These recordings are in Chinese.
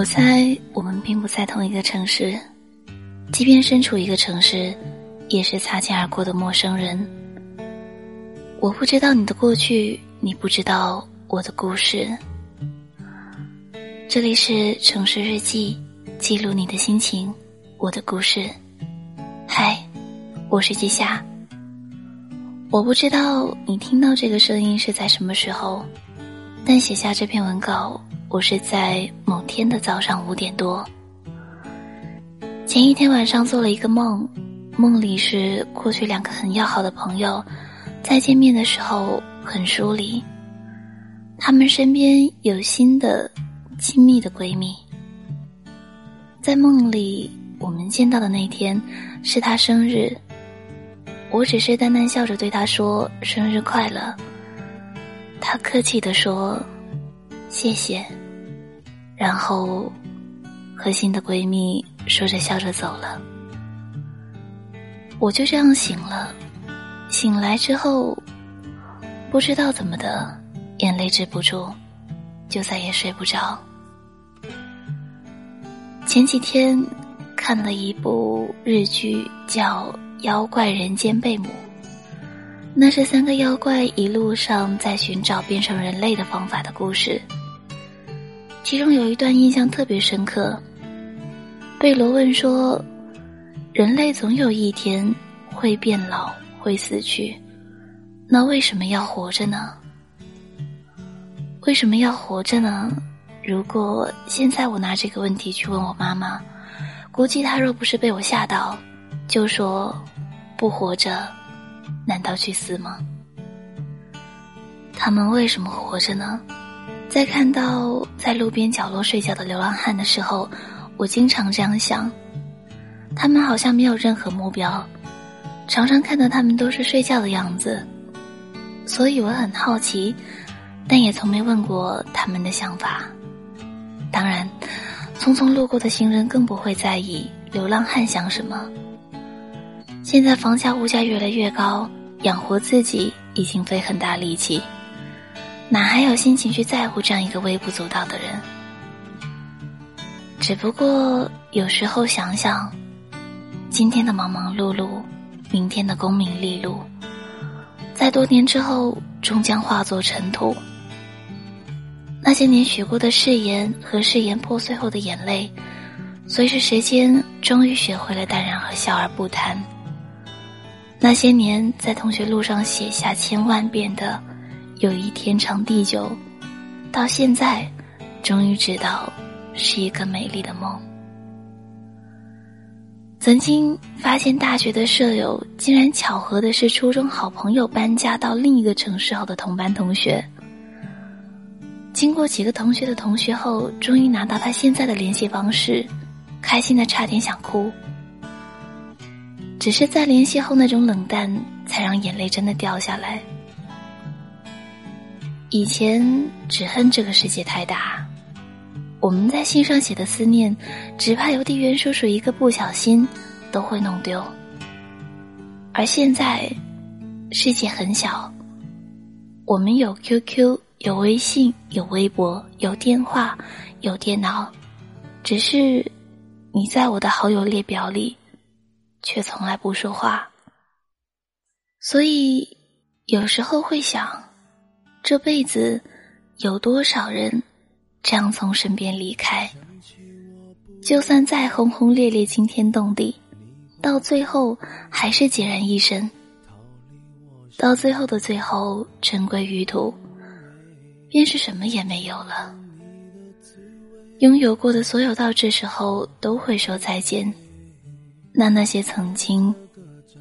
我猜我们并不在同一个城市，即便身处一个城市，也是擦肩而过的陌生人。我不知道你的过去，你不知道我的故事。这里是城市日记，记录你的心情，我的故事。嗨，我是季夏。我不知道你听到这个声音是在什么时候，但写下这篇文稿。我是在某天的早上五点多，前一天晚上做了一个梦，梦里是过去两个很要好的朋友，再见面的时候很疏离，他们身边有新的亲密的闺蜜。在梦里，我们见到的那天是她生日，我只是淡淡笑着对她说生日快乐，她客气的说谢谢。然后，和新的闺蜜说着笑着走了。我就这样醒了，醒来之后，不知道怎么的，眼泪止不住，就再也睡不着。前几天看了一部日剧，叫《妖怪人间贝母》，那是三个妖怪一路上在寻找变成人类的方法的故事。其中有一段印象特别深刻。贝罗问说：“人类总有一天会变老，会死去，那为什么要活着呢？为什么要活着呢？如果现在我拿这个问题去问我妈妈，估计她若不是被我吓到，就说不活着，难道去死吗？他们为什么活着呢？”在看到在路边角落睡觉的流浪汉的时候，我经常这样想：他们好像没有任何目标，常常看到他们都是睡觉的样子，所以我很好奇，但也从没问过他们的想法。当然，匆匆路过的行人更不会在意流浪汉想什么。现在房价物价越来越高，养活自己已经费很大力气。哪还有心情去在乎这样一个微不足道的人？只不过有时候想想，今天的忙忙碌碌，明天的功名利禄，在多年之后终将化作尘土。那些年许过的誓言和誓言破碎后的眼泪，随着时间终于学会了淡然和笑而不谈。那些年在同学录上写下千万遍的。有一天长地久，到现在，终于知道是一个美丽的梦。曾经发现大学的舍友，竟然巧合的是初中好朋友搬家到另一个城市后的同班同学。经过几个同学的同学后，终于拿到他现在的联系方式，开心的差点想哭。只是在联系后那种冷淡，才让眼泪真的掉下来。以前只恨这个世界太大，我们在信上写的思念，只怕邮递员叔叔一个不小心都会弄丢。而现在，世界很小，我们有 QQ，有微信，有微博，有电话，有电脑，只是你在我的好友列表里，却从来不说话。所以有时候会想。这辈子有多少人这样从身边离开？就算再轰轰烈烈、惊天动地，到最后还是孑然一身。到最后的最后，尘归于土，便是什么也没有了。拥有过的所有，到这时候都会说再见。那那些曾经，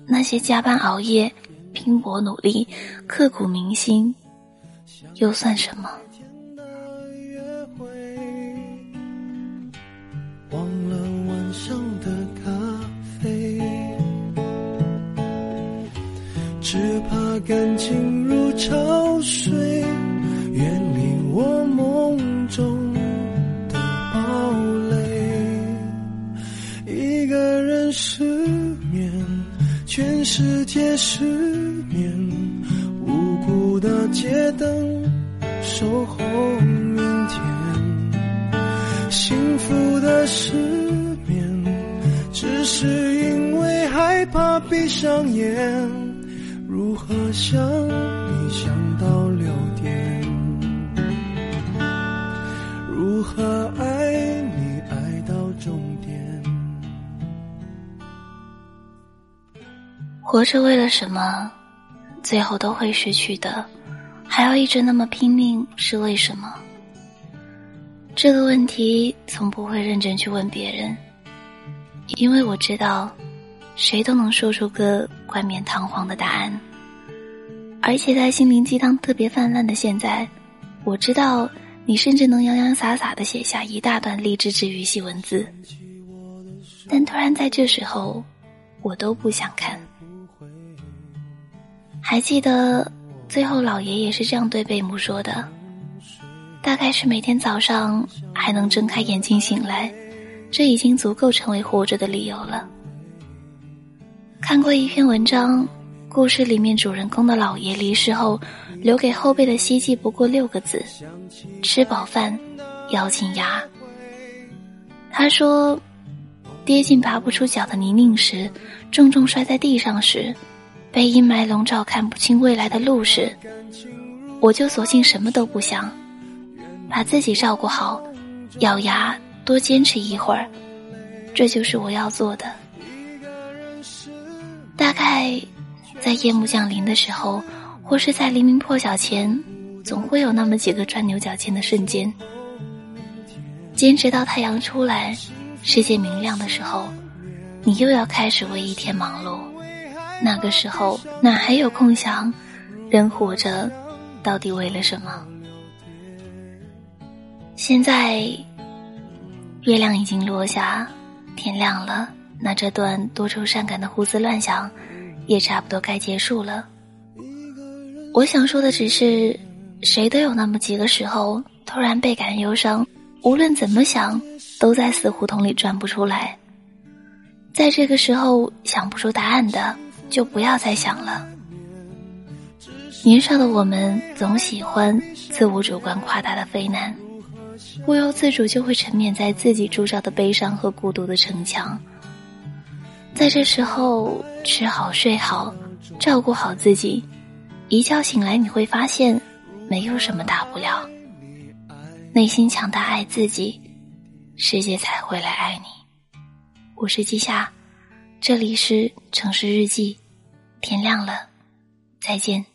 那些加班熬夜、拼搏努力、刻骨铭心。又算什么？忘了晚上的咖啡，只怕感情如潮水，远离我梦中的堡垒。一个人失眠，全世界失眠。的街灯守候明天，幸福的失眠，只是因为害怕闭上眼。如何想你想到六点？如何爱你爱到终点？活着为了什么？最后都会失去的，还要一直那么拼命，是为什么？这个问题从不会认真去问别人，因为我知道，谁都能说出个冠冕堂皇的答案。而且在心灵鸡汤特别泛滥的现在，我知道你甚至能洋洋洒洒的写下一大段励志治愈系文字，但突然在这时候，我都不想看。还记得最后老爷爷是这样对贝母说的：“大概是每天早上还能睁开眼睛醒来，这已经足够成为活着的理由了。”看过一篇文章，故事里面主人公的老爷离世后，留给后辈的希冀不过六个字：吃饱饭，咬紧牙。他说：“跌进拔不出脚的泥泞时，重重摔在地上时。”被阴霾笼罩，看不清未来的路时，我就索性什么都不想，把自己照顾好，咬牙多坚持一会儿，这就是我要做的。大概在夜幕降临的时候，或是在黎明破晓前，总会有那么几个钻牛角尖的瞬间。坚持到太阳出来，世界明亮的时候，你又要开始为一天忙碌。那个时候哪还有空想，人活着到底为了什么？现在月亮已经落下，天亮了，那这段多愁善感的胡思乱想也差不多该结束了。我想说的只是，谁都有那么几个时候突然倍感忧伤，无论怎么想，都在死胡同里转不出来。在这个时候想不出答案的。就不要再想了。年少的我们总喜欢自我主观夸大的非难，不由自主就会沉湎在自己铸造的悲伤和孤独的城墙。在这时候，吃好睡好，照顾好自己，一觉醒来你会发现，没有什么大不了。内心强大，爱自己，世界才会来爱你。我是季夏。这里是城市日记，天亮了，再见。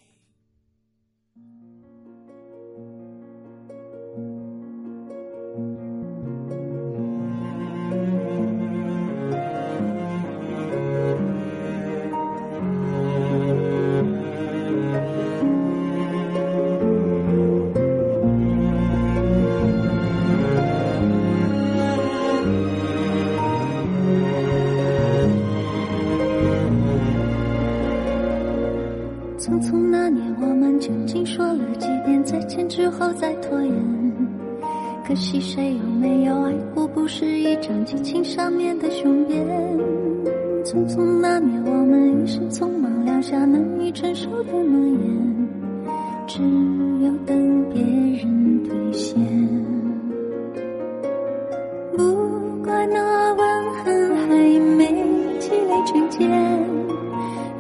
可惜谁有没有爱过？不是一张激情上面的雄辩。匆匆那年，我们一时匆忙撂下难以承受的诺言，只有等别人兑现。不怪那吻痕还没积累成茧，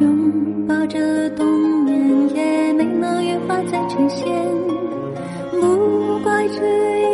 拥抱着冬眠，也没能羽化。再呈现，不怪这一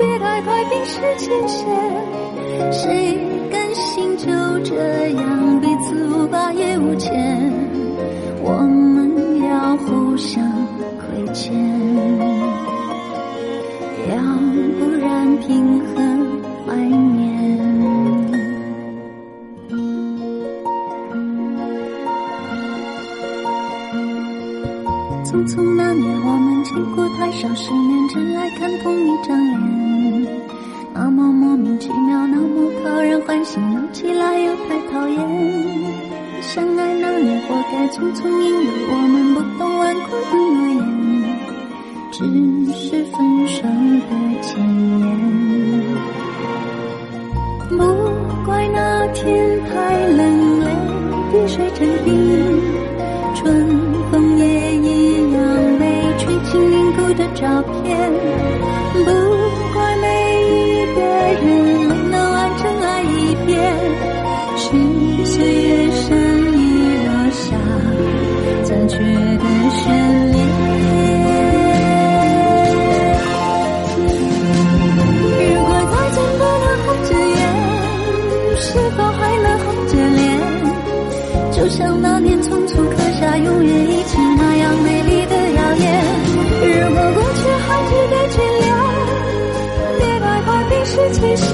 别太快冰释前嫌。谁甘心就这样彼此无挂也无牵？我们要互相亏欠，要不然凭何怀念？匆匆那年，我们见过太少世面，只爱看同一张脸，莫名其妙，那么。讨人欢喜，闹起来又太讨厌。相爱那年活该匆匆，因为我们不懂顽固的诺言，只是分手的前言。那年匆促刻下永远一起那样美丽的谣言。如果过去还值得眷恋，别害怕冰释前嫌，